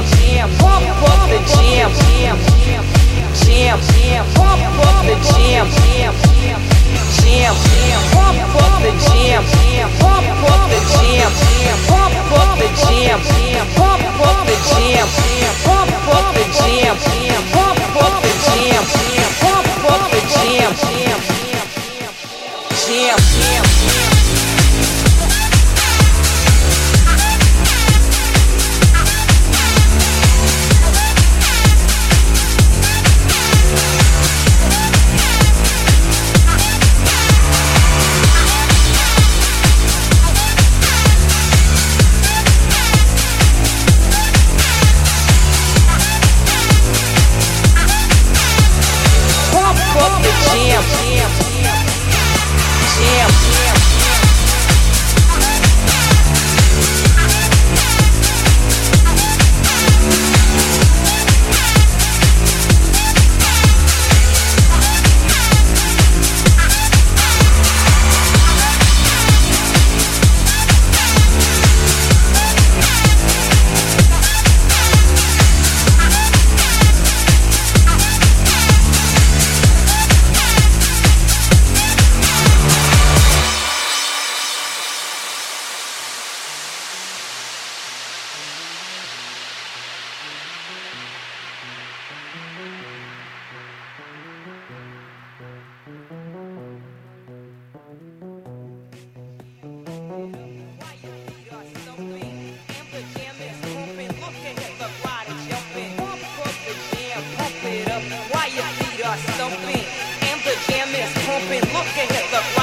jam, pump up the jam, jam, jam, pump up the jam, jam, jam, pump up the jam, jam, pump up the jam, pump up the jam, jam, pump up the jam, jam, pump up the jam. can't hit the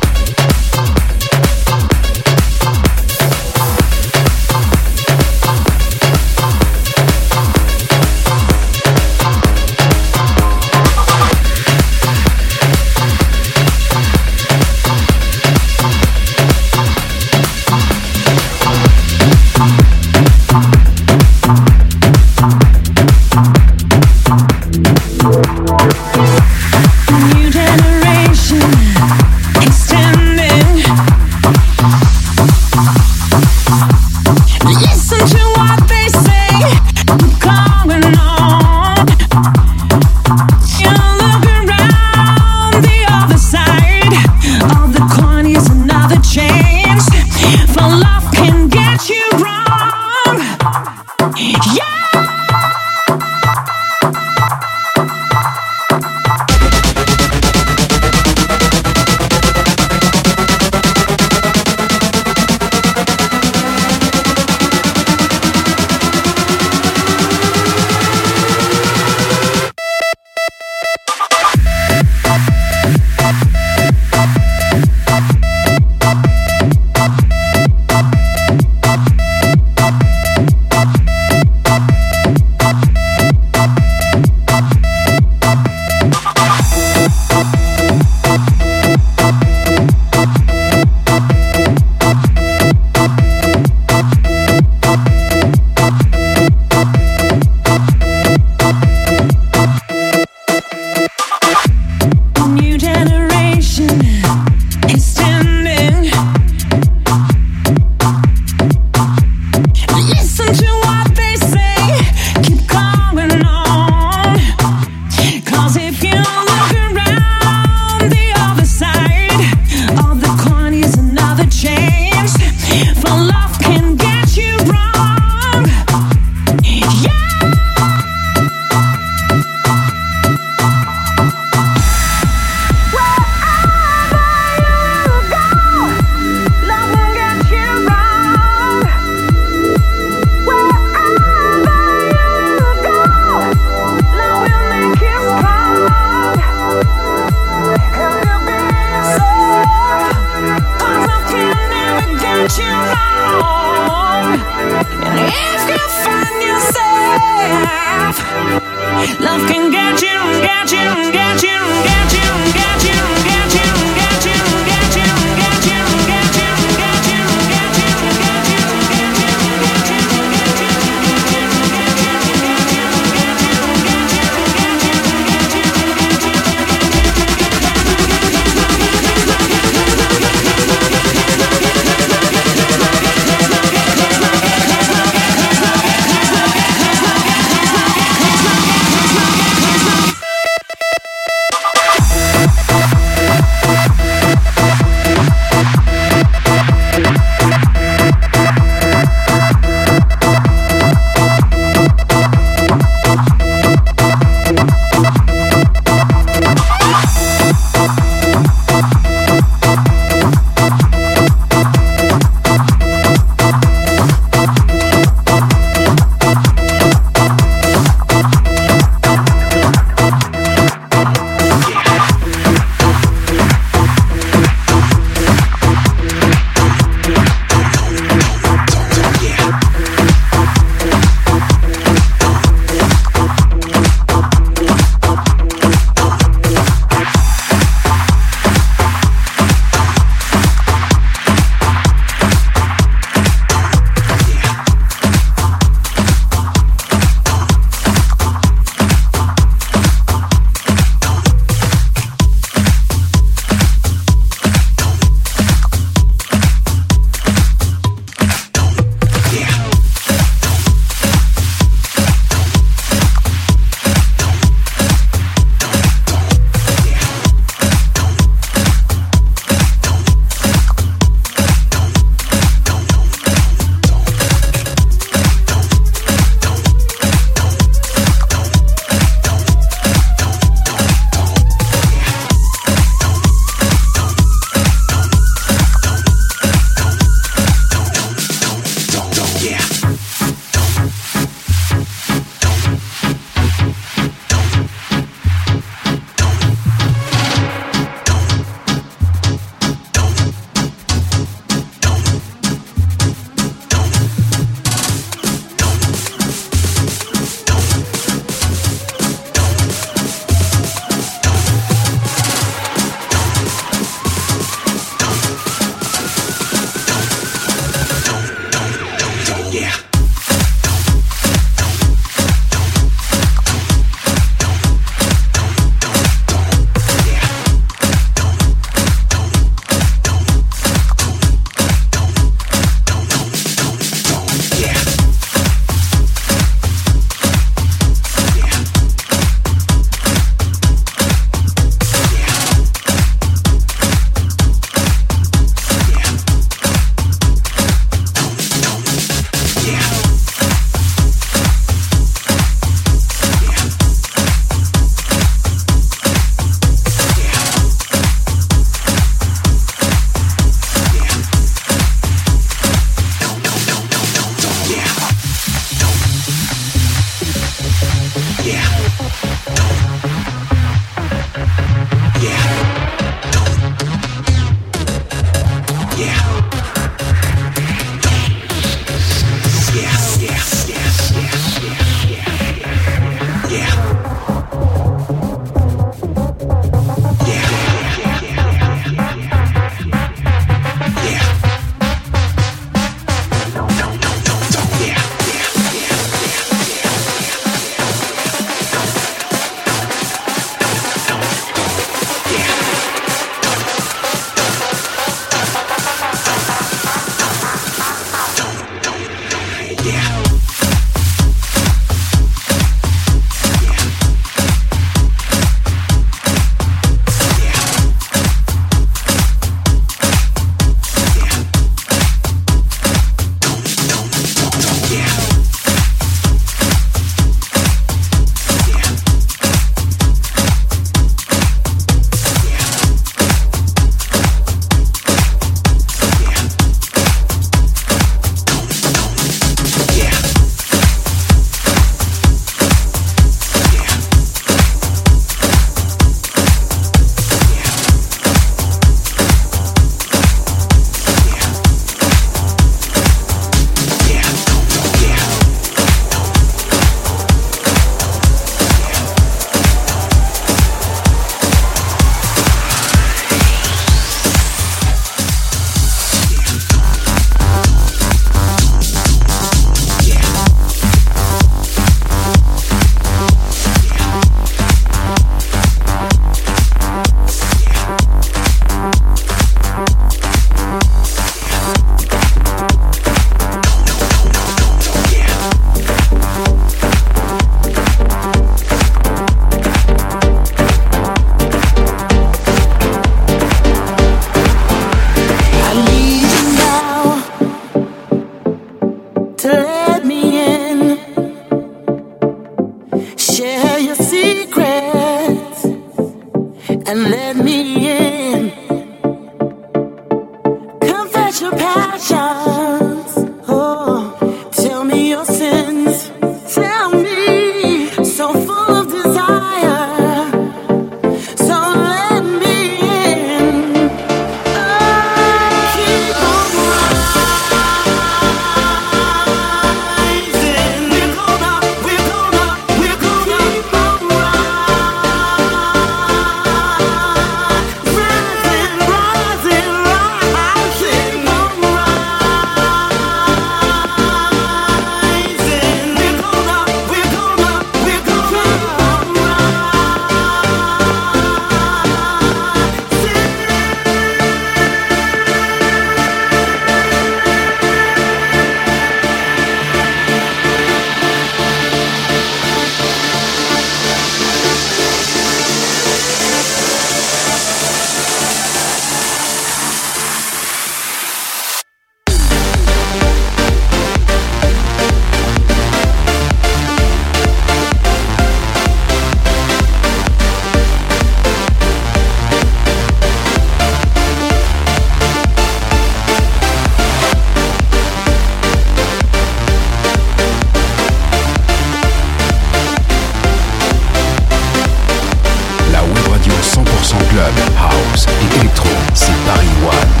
House et électro, c'est Paris One.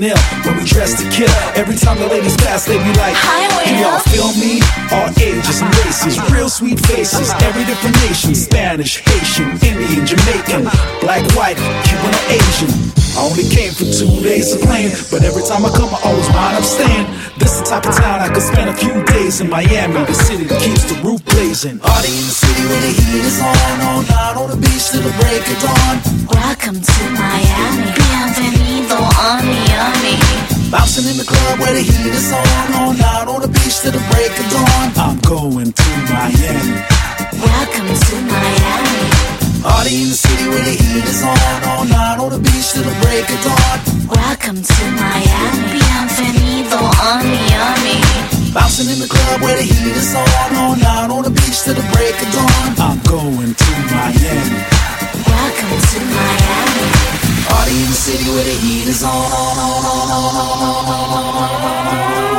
Nothing less ill when we dress to kill. Every time the ladies pass, they be like, Can y'all feel me? All ages and races, real sweet faces. Every different nation Spanish, Haitian, Indian, Jamaican, black, white, Cuban, or Asian. I only came for two days of playing, but every time I come, I always wind up staying. This is the type of town I could spend a few days in Miami, the city that keeps the roof blazing. Party in the city where the heat is on, all night on the beach till the break of dawn. Welcome to Miami. Bienvenido a Miami. Bouncing in the club where the heat is on, all night on the beach till the break of dawn. I'm going to Miami. Welcome to Miami. Party in the city where the heat is on, all night on the beach till the break of dawn. Welcome to Miami. Bienvenido a Miami. Bouncing in the club where the heat is on, all night on the beach till the break of dawn. I'm going to Miami. Welcome to Miami. Party in the city where the heat is on.